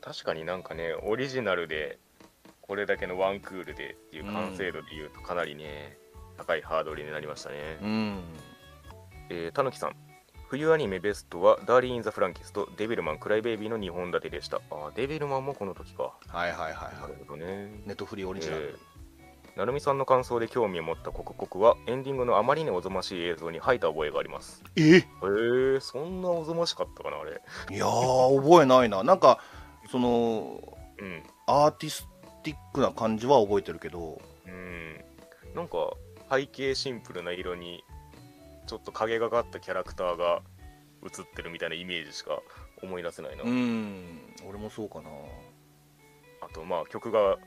確かになんかねオリジナルでこれだけのワンクールでっていう完成度でいうとかなりね、高いハードルになりましたね、うん。えーたぬきさん。冬アニメベストはダーリン・イン・ザ・フランキスとデビルマン・クライベイビーの2本立てでした。あーデビルマンもこの時か。はいはいはいなはい。るほどね。ネットフリックスオリジナル、えーなるみさんの感想で興味を持った刻刻はエンディングのあまりにおぞましい映像に吐いた覚えがあります。え？へえー、そんなおぞましかったかなあれ。いやー覚えないな。なんかそのうん。アーティスティックな感じは覚えてるけど。うん。なんか背景シンプルな色にちょっと影がかったキャラクターが映ってるみたいなイメージしか思い出せないな、うん。俺もそうかな。あとまあ曲が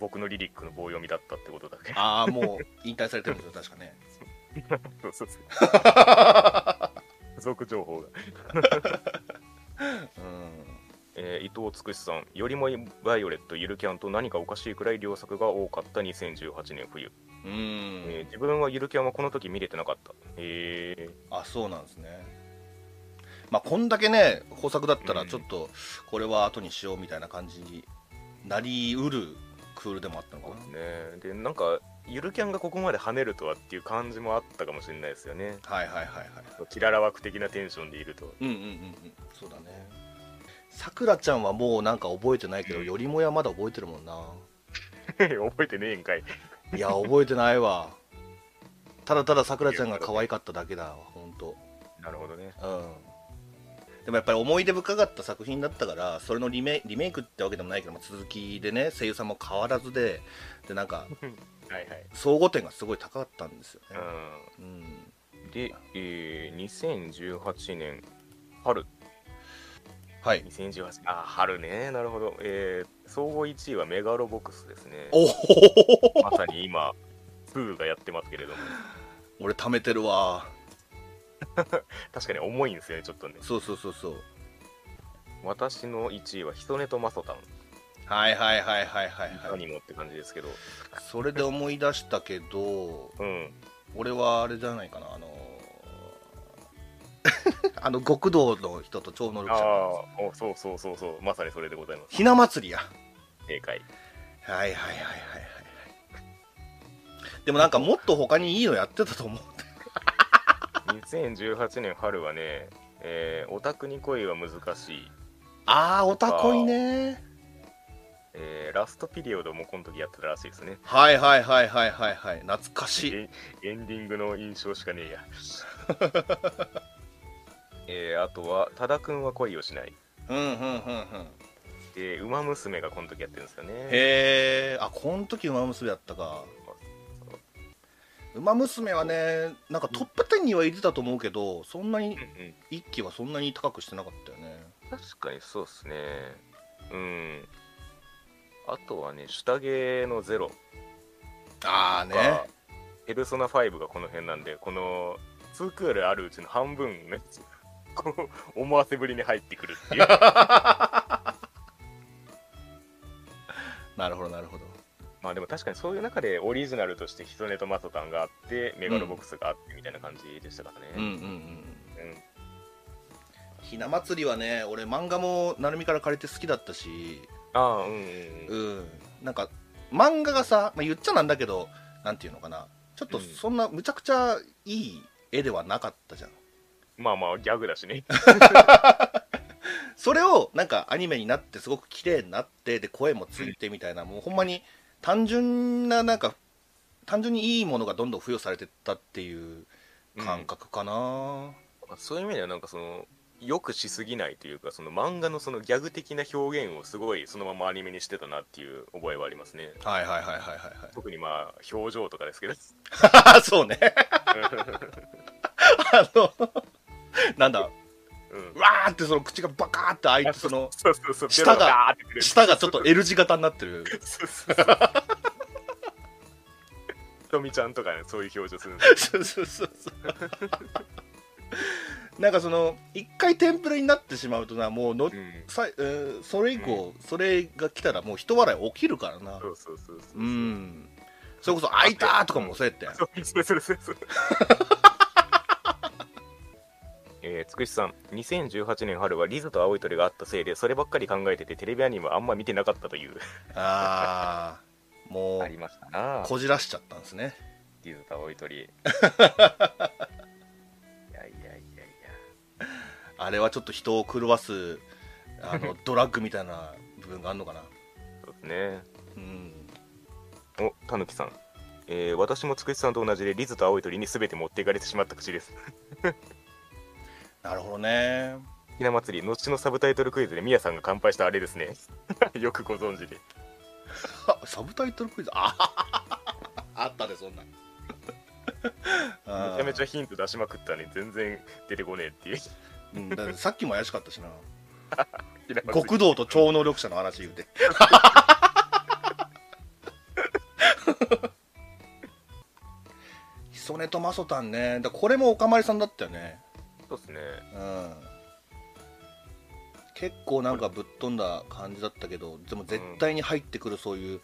僕のリリックの棒読みだったってことだけ。ああもう引退されてるんですよ 確かね。そうそうそう付属情報が、うん。えー伊藤つくしさんよりもバイオレットゆるキャンと何かおかしいくらい良作が多かった2018年冬、うん、えー自分はゆるキャンはこの時見れてなかった。へえあそうなんですね。まあこんだけね豊作だったらうんちょっとこれは後にしようみたいな感じになりうるクールでもあったのかなねでなんかゆるキャンがここまで跳ねるとはっていう感じもあったかもしれないですよね。はいはいはいはい。キララ枠的なテンションでいると。うんうんうん。うんそうだね。さくらちゃんはもうなんか覚えてないけど、うん。よりもやまだ覚えてるもんな。覚えてねえんかい。いや覚えてないわ。ただたださくらちゃんが可愛かっただけだわ本当なるほどね。うんでもやっぱり思い出深かった作品だったからそれのリメリメイクってわけでもないけど、まあ続きでね声優さんも変わらずででなんかはいはい。総合点がすごい高かったんですよね、ううん、んで、えー、2018年春。はい。2018あ春ね。なるほど。えー、総合1位はメガロボックスですね。おおまさに今2がやってますけれども。俺貯めてるわ 確かに重いんですよねちょっとね。そうそうそうそう。私の1位はヒソネとマソタンはいはいはいはいはい。アはいニモって感じですけど。それで思い出したけどうん。俺はあれじゃないかなあの あの極道の人と超能力あ者。のあおそうそうそうそう。まさにそれでございます。ひな祭りや。正解。はいはいはいはいはいはい。でもなんかもっと他にいいのやってたと思う2018年春はね、えーオタクに恋は難しい、あーおたこいねえーラストピリオドもこの時やってたらしいですね。はいはいはいはいはいはい。懐かしい。エエンディングの印象しかねえや。えーあとは多田くんは恋をしない。うんうんうんうん。で「ウマ娘」がこの時やってるんですよね。へえあこの時馬娘やったか馬娘はねなんかトップ10には入れてたと思うけどそんなに一期はそんなに高くしてなかったよね。確かにそうっすね。うん。あとはね下着のゼロ。ああね。がペルソナ5がこの辺なんでこの2クールあるうちの半分ねこう思わせぶりに入ってくるっていう。なるほどなるほどまあでも確かにそういう中でオリジナルとしてヒトネとマソタンがあってメガロボックスがあってみたいな感じでしたからね、うん。うんうんうんひな祭りはね俺漫画も成海から借りて好きだったし。ああうんうんううんん。なんか漫画がさ、まあ、言っちゃなんだけどなんていうのかな。ちょっとうん。そんなむちゃくちゃいい絵ではなかったじゃん。まあまあギャグだしね。それをなんかアニメになってすごく綺麗になってで声もついてみたいな、もうほんまに単純ななんか単純にいいものがどんどん付与されてったっていう感覚かな、そういう意味ではなんかそのよくしすぎないというかその漫画のそのギャグ的な表現をすごいそのままアニメにしてたなっていう覚えはありますね。はいはいはいはいはい特にまあ表情とかですけど。は いそうね。あのなんだ？うん。わーってその口がバカーって開いてそのそうそうそう舌が舌がちょっと L 字型になってる。そうそうそうひとみちゃんとかねそういう表情するんですよそうそうそうそう。なんかその一回テンプレになってしまうとなもうの、うん。さえーそれ以降、それが来たらもう人笑い起きるからな。そうそうそうそうう。ん。それこそ「開いた!」とかもそうやってん。そうそうそうそうそうえー、つくしさん2018年春はリズと青い鳥があったせいでそればっかり考えててテレビアニメはあんま見てなかったという。ああもう ありましたな。こじらしちゃったんですね。リズと青い鳥。いやいやいやいや。あれはちょっと人を狂わすあのドラッグみたいな部分があるのかな。そうですね。うん。おたぬきさん。えー、私もつくしさんと同じでリズと青い鳥に全て持っていかれてしまった口ですなるほどね。ひな祭り後のサブタイトルクイズでミヤさんが乾杯したあれですね。よくご存知で。あサブタイトルクイズ？あ あったねそんな。めちゃめちゃ、ゃヒント出しまくったのに全然出てこねえっていう。うん、ださっきも怪しかったしな。極道と超能力者の話言うて。ヒソネとマソタンね。だこれもおかまりさんだったよねそうですね。うん。結構なんかぶっ飛んだ感じだったけどでも絶対に入ってくるそういう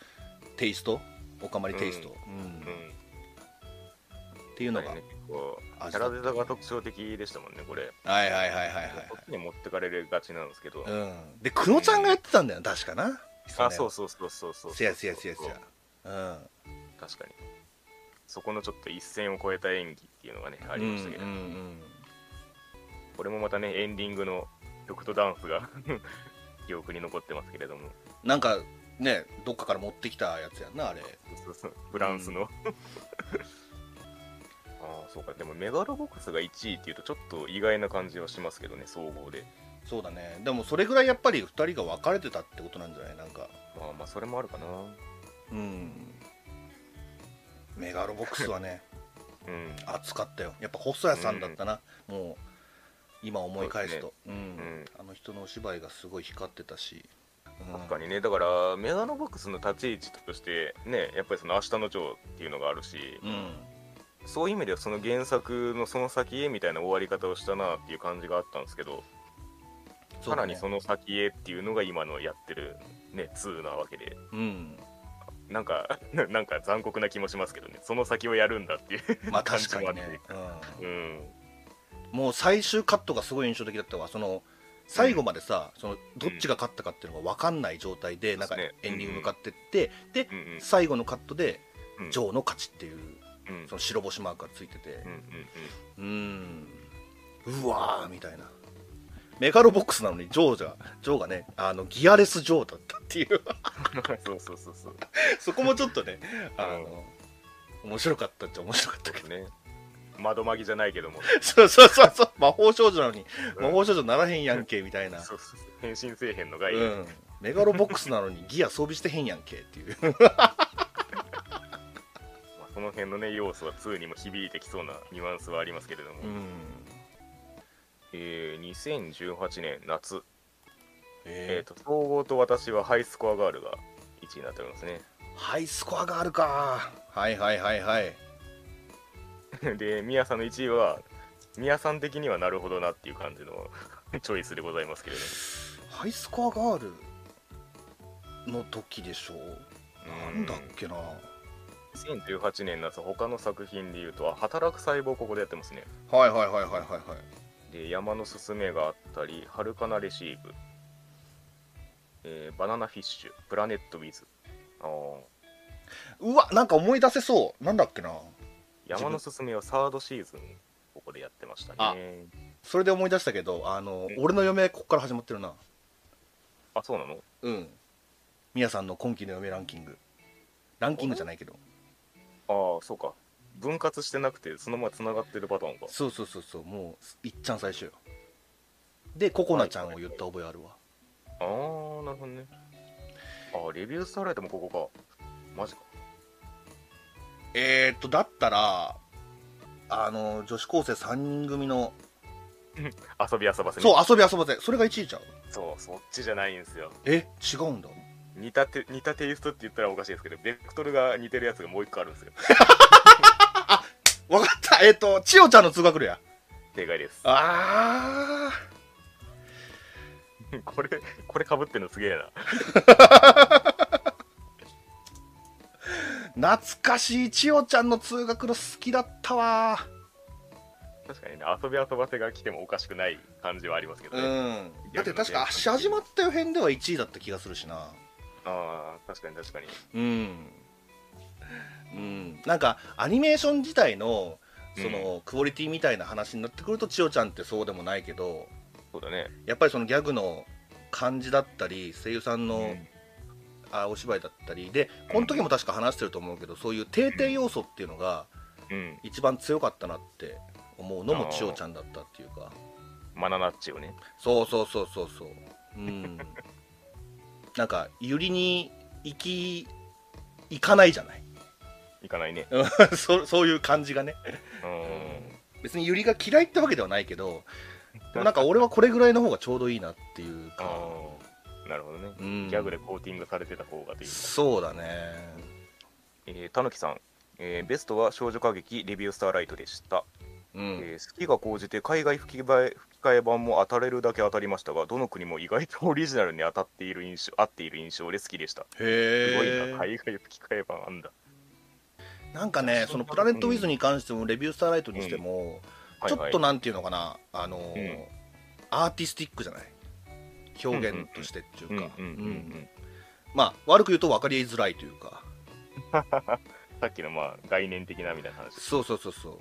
テイスト？おかまりテイスト、うん。うん。っていうのが、ね、キャラデザが特徴的でしたもんねこれ。はいはいはいはいはいはい。こっちに持ってかれがちなんですけど、うん、で久野ちゃんがやってたんだよ確かな。あそうそうそうそうそうせやせやせやせや。うん。確かに。そこのちょっと一線を越えた演技っていうのがねありましたけど、うんうんうんこれもまたねエンディングの曲とダンスが 記憶に残ってますけれども。なんかねどっかから持ってきたやつやんなあれ。そうそうフランスの、ああそうか。でもメガロボックスが1位っていうとちょっと意外な感じはしますけどね総合で。そうだね。でもそれぐらいやっぱり2人が分かれてたってことなんじゃない？なんか。まあまあそれもあるかな。うん。メガロボックスはね うん。熱かったよ。やっぱ細谷さんだったな、もう今思い返すと。う、んん。あの人のお芝居がすごい光ってたし、うん。確かにね。だからメガロボックスの立ち位置としてねやっぱりその明日のジョーっていうのがあるしうん。そういう意味ではその原作のその先へみたいな終わり方をしたなっていう感じがあったんですけど、さらにその先へっていうのが今のやってるね2なわけで。うん。なんか なんか残酷な気もしますけどね。その先をやるんだっていうまあ感じもあって確かにね、うん、うんもう最終カットがすごい印象的だったわ。その最後までさ、そのどっちが勝ったかっていうのが分かんない状態で、なんかそうですね。エンディング向かってって、でうんうん最後のカットでうん。ジョーの勝ちっていううん。その白星マークがついてて。うんうんうーん。うわーみたいな。メガロボックスなのにジョーじゃジョーがねあのギアレスジョーだったっていう。う んそうそうそうそう。そこもちょっとねあの面白かったっちゃ面白かったけど。ね窓マギじゃないけども。そうそうそうそう。魔法少女なのにうん。魔法少女ならへんやんけみたいな。そうそうそう。変身せえへんのがいい、うん。メガロボックスなのにギア装備してへんやんけっていう。まあ、その辺のね要素は2にも響いてきそうなニュアンスはありますけれども、うん。えー2018年夏、ええー、と総合と私はハイスコアガールが1位になっておりますね。ー、ハイスコアがあるか。はいはいはいはい でミヤさんの1位はミヤさん的にはなるほどなっていう感じの チョイスでございますけれどハイスコアガールの時でしょもなんだっけな。2018年夏他の作品でいうとあ働く細胞ここでやってますね。はいはいはいはいはいはい。で山のすすめがあったりハルカナレシーブ、えーバナナフィッシュプラネットウィズ。あー。うわなんか思い出せそう。なんだっけな山のすすめはサードシーズンここでやってましたあねそれで思い出したけどあのえ俺の嫁ここから始まってるな。あそうなの？うん。みやさんの今期の嫁ランキング。ランキングじゃないけど。ああそうか。分割してなくてそのままつながってるパターンか。そうそうそうそう。もういっちゃん最初よ。でココナちゃんを言った覚えあるわ。ああなるほどね。あレビュースターライトもここか。マジかえー、っとだったらあの女子高生3人組の 遊び遊ばせね。そう遊び遊ばせ。それが1位ちゃう？そうそっちじゃないんですよ。え違うんだ？似たて似たテイストって言ったらおかしいですけどベクトルが似てるやつがもう一個あるんですよ。わかった。えーっと千代ちゃんの通学路や。正解です。あ これこれかぶってるのすげえな。ー懐かしい千代ちゃんの通学路好きだったわ。確かにね遊び遊ばせが来てもおかしくない感じはありますけどうね、んだって確か足始まったよ編では1位だった気がするしな。ああ確かに確かに。うん、うん、なんかアニメーション自体のその、クオリティみたいな話になってくると千代ちゃんってそうでもないけどそうだね。やっぱりそのギャグの感じだったり声優さんの、うんあお芝居だったり。でこの時も確か話してると思うけどそういう定定要素っていうのがうん。一番強かったなって思うのも千代ちゃんだったっていうか。マナナッチをね。そうそうそうそうそう。うん。なんかゆりに行き行かないじゃない。いかないね。そそういう感じがね。うん。別にゆりが嫌いってわけではないけどでもなんか俺はこれぐらいの方がちょうどいいなっていうか、なるほどね、うん、ギャグでコーティングされてた方がというそうだね。えーたぬきさん、えーベストは少女歌劇レビュースターライトでした、うん、えー好きが高じて海外吹き替え吹き替え版も当たれるだけ当たりましたがどの国も意外とオリジナルに当たっている印象合っている印象で好きでした。すごいへえな海外吹き替え版あんだ。なんかねそのプラネットウィズに関してもレビュースターライトにしても、ちょっとななんていうのかなあのーうん。アーティスティックじゃない表現としてっていうか。まあ悪く言うと分かりづらいというか。さっきのまあ概念的なみたいな話。そうそうそうそう。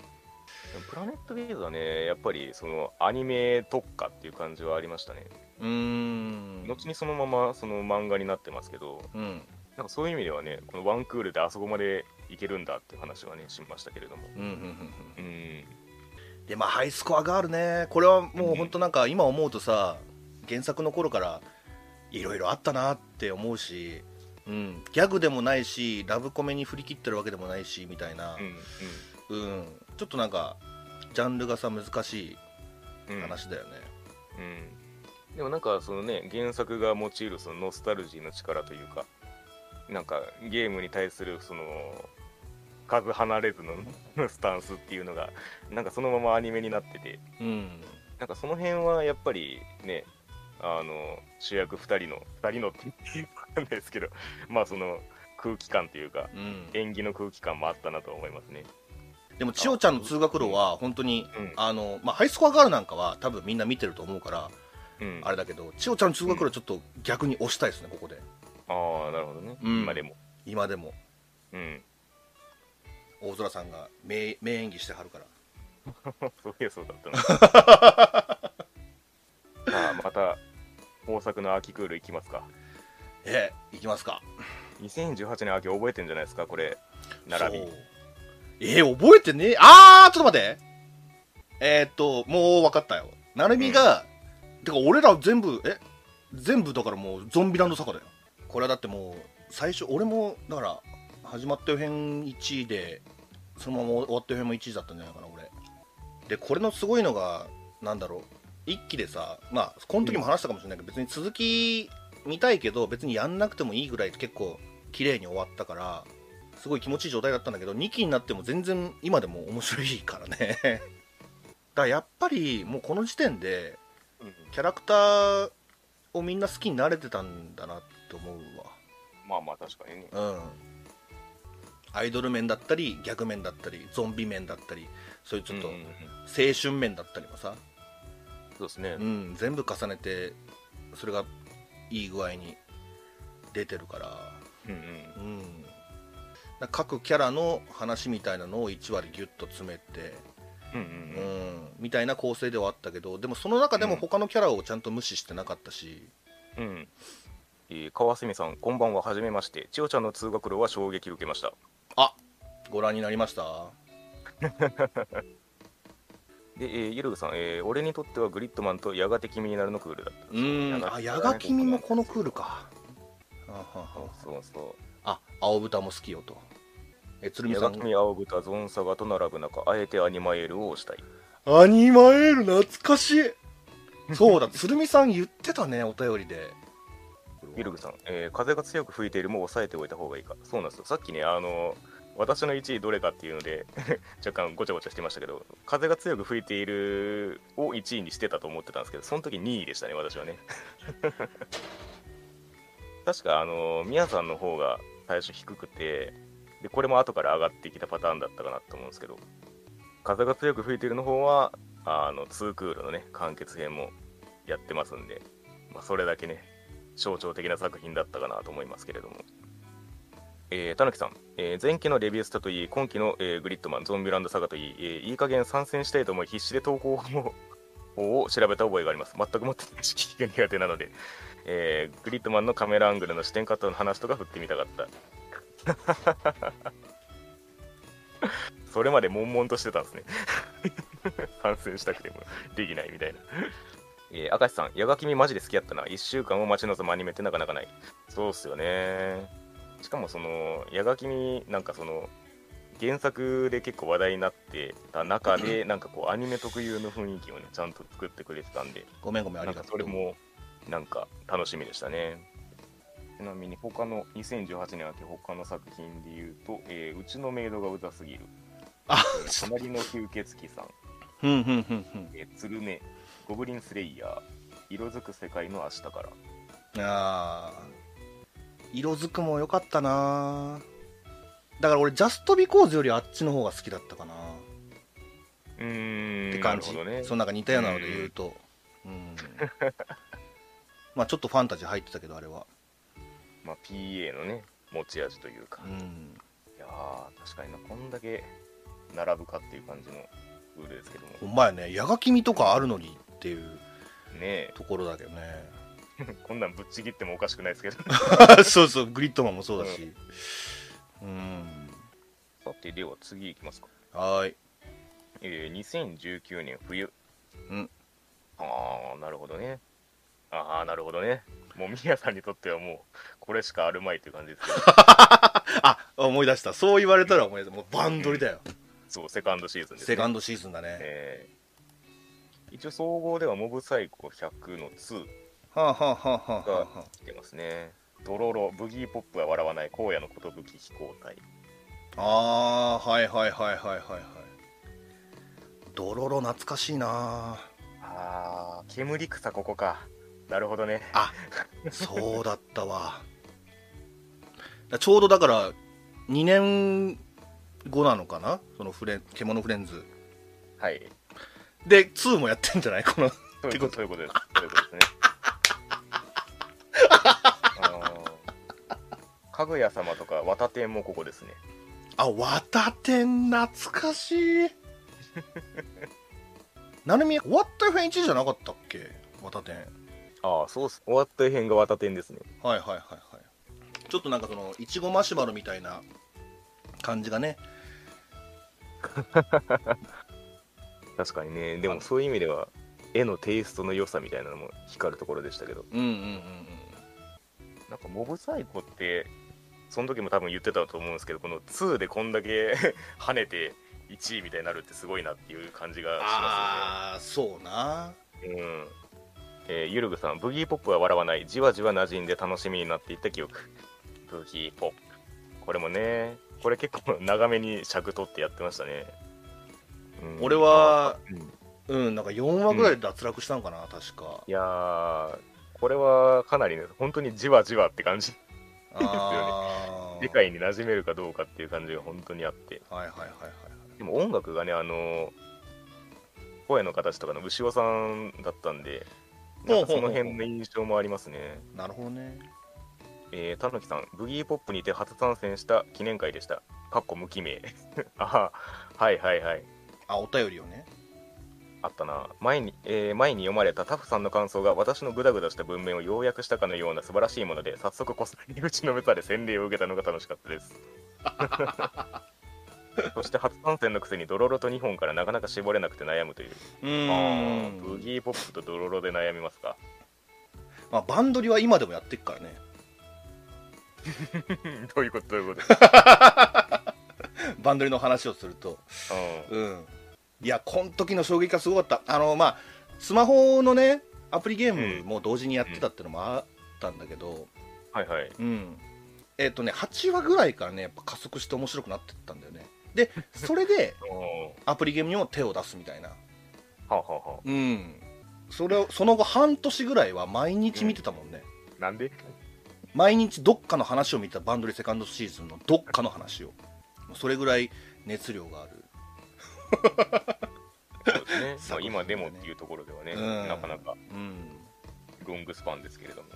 プラネットウィズはねやっぱりそのアニメ特化っていう感じはありましたね。うーん。後にそのままその漫画になってますけどうん。なんかそういう意味ではねこのワンクールであそこまでいけるんだっていう話はねしましたけれども。うんでまあハイスコアガールね。これはもう本当なんか今思うとさ原作の頃からいろいろあったなって思うし、うん、ギャグでもないしラブコメに振り切ってるわけでもないしみたいな。う、んうん。ちょっとなんかジャンルがさ難しいうん。うん話だよね。うん。でもなんかそのね原作が用いるそのノスタルジーの力というかなんかゲームに対するその数離れずのスタンスっていうのがなんかそのままアニメになってて。うん。なんかその辺はやっぱりねあの主役2人の2人のっていうかわかんないですけどまあその空気感というかうん。演技の空気感もあったなと思いますね。でも千代ちゃんの通学路は本当に、うん。あのまあ、ハイスコアガールなんかは多分みんな見てると思うからうん、あれだけど千代ちゃんの通学路ちょっと逆に押したいですねここで。ああなるほどね、うん。今でも。今でも。うん。大空さんが名名演技してはるから。そういやそうだったな。さ あまた豊作の秋クールいきますか。えいきますか。2018年秋覚えてんじゃないですかこれ。並び。そう。えー、覚えてねえ？あーちょっと待って。えー、っともう分かったよ。成美が、てか俺ら全部え？全部だからもうゾンビランド坂だよ。これはだってもう最初俺もだから始まった予編1位でそのまま終わった予編も1位だったんじゃないかな俺でこれのすごいのがなんだろう一期でさまあこの時も話したかもしれないけど、別に続き見たいけど別にやんなくてもいいぐらい結構綺麗に終わったからすごい気持ちいい状態だったんだけど2期になっても全然今でも面白いからね。だからやっぱりもうこの時点でうん。キャラクターをみんな好きになれてたんだなって思うまあまあ確かにね。わうん。アイドル面だったりギャグ面だったりゾンビ面だったりそういうちょっとうんうんうん。青春面だったりもさ、そうですね、うん、全部重ねてそれがいい具合に出てるから。うんうん。うん、各キャラの話みたいなのを1話でギュッと詰めて、うんううん。うんん、みたいな構成ではあったけどでもその中でも他のキャラをちゃんと無視してなかったし、うん。えー川澄さんこんばんははじめまして。千代ちゃんの通学路は衝撃を受けました。ご覧になりました？で、えー、ゆるぐさん、えー俺にとってはグリッドマンとやがて君になるのクールだったうん。あ矢賀君もこのクールか。あははそうそあ青豚も好きよと。え鶴う見さん。やが君青豚ゾンサガと並ぶ中あえてアニマエールを押したい。アニマエール懐かしい。そうだ 鶴見さん言ってたねお便りで。ゆるぐさん、えー風が強く吹いているも抑えておいた方がいいか。そうなんですよ。さっきねあの私の1位どれかっていうので 若干ごちゃごちゃしてましたけど風が強く吹いているを1位にしてたと思ってたんですけどその時2位でしたね私はね 確かあの宮さんの方が最初低くてでこれも後から上がってきたパターンだったかなと思うんですけど風が強く吹いているの方はあの2クールのね完結編もやってますんで、まあ、それだけね象徴的な作品だったかなと思いますけれども。えー、たぬきさん、えー前期のレビュースタといい、今期の、えーグリッドマン、ゾンビランドサガといい、えーいい加減参戦したいと思い、必死で投稿をを調べた覚えがあります。全くもって知識が苦手なので、えーグリッドマンのカメラアングルの視点カットの話とか振ってみたかった。それまで悶々としてたんですね。参戦したくてもできないみたいな。えー、明石さん、矢垣君マジで好きやったな。1週間を待ち望むアニメってなかなかない。そうっすよね。しかもその、矢垣君、なんかその、原作で結構話題になってた中で、なんかこう、アニメ特有の雰囲気をね、ちゃんと作ってくれてたんで、ごめんごめんありがとうそれも、なんか楽しみでしたね。ちなみに他の2018年秋他の作品で言うと、えーうちのメイドがうざすぎる。あえー隣の吸血鬼さん。ふんふんふんふんえー、つるね、ゴブリンスレイヤー、色づく世界の明日から。あー色づくも良かったな。だから俺ジャストビコーズよりあっちの方が好きだったかな。うーん、って感じ、ね。そのなんか似たようなので言うと。うん。まあちょっとファンタジー入ってたけどあれは。まあ、PA のね、持ち味というか。いうん。やー、確かにな、こんだけ並ぶかっていう感じのルールですけどほも。んまやね。矢が君とかあるのにっていうねところだけどね。え、こんなんぶっちぎってもおかしくないですけど。そうそうグリッドマンもそうだしうんさて、では次いきますか。はーいえー、2019年冬。うん。ああ、なるほどね。ああ、なるほどね。もう、ミヤさんにとってはもう、これしかあるまいという感じですけど、あ思い出したそう言われたら思い出したもうバンドリだよ、そう、セカンドシーズンです、ね。セカンドシーズンだね、えー一応総合ではモブサイコ100の2はあはあはあはあはあはあ。来てますね。ドロロ、ブギーポップは笑わない、荒野の寿飛行隊。あーはいはいはいはいはいはい。ドロロ懐かしいな。ああ、煙草ここか。なるほどね。あそうだったわ。だちょうどだから2年5なのかな？そのフレン獣フレンズ。はい。で2もやってんじゃない？この。そういうことです。そういうことですねあーかぐや様とか綿天もここですね。あ綿天懐かしい。なるみ終わった編1じゃなかったっけ？綿天ああそうっす。終わった編が綿天ですね。はいはいはいはい。ちょっとなんかそのいちごマシュマロみたいな感じがね。確かにね。でもそういう意味では絵のテイストの良さみたいなのも光るところでしたけど。うんうんうんなんかモブサイコってその時も多分言ってたと思うんですけどこの2でこんだけ 跳ねて1位みたいになるってすごいなっていう感じがしまああそうな。すよねうん。えーゆるぐさんブギーポップは笑わない。じわじわ馴染んで楽しみになっていった記憶。ブギーポップ。これもねこれ結構長めに尺取ってやってましたね、うん。俺はうん。うんなんか4話ぐらいで脱落したんかな、確か。いやーこれはかなりね本当にじわじわって感じ。あー。世界に馴染めるかどうかっていう感じが本当にあって。はいはいはいはいでも音楽がねあの声の形とかの牛尾さんだったんでなんかその辺の印象もありますね。なるほどね。えー、たぬきさんブギーポップにて初参戦した記念会でした。かっこ無記名。あはいはいはい。あお便りをねあったな。前に、えー前に読まれたタフさんの感想が私のグダグダした文面を要約したかのような素晴らしいもので早速こそり口のめされ洗礼を受けたのが楽しかったです。そして初参戦のくせにドロロと2本からなかなか絞れなくて悩むという。うん。ーブギーポップとドロロで悩みますか。まあ、バンドリは今でもやってっからね。どういうことどういうこと？バンドリの話をすると。うんいやこの時の衝撃がすごかった。あのまあスマホのねアプリゲームも同時にやってたっていうのもあったんだけどはいはい。うん。えっ、とね8話ぐらいからねやっぱ加速して面白くなってったんだよね。でそれで アプリゲームにも手を出すみたいな。はあ、はあはうん。それをその後半年ぐらいは毎日見てたもんね、あ、なんで？毎日どっかの話を見た。バンドリセカンドシーズンのどっかの話を。それぐらい熱量があるね。ま今でもっていうところではね、うん。なかなか。うん。ロングスパンですけれども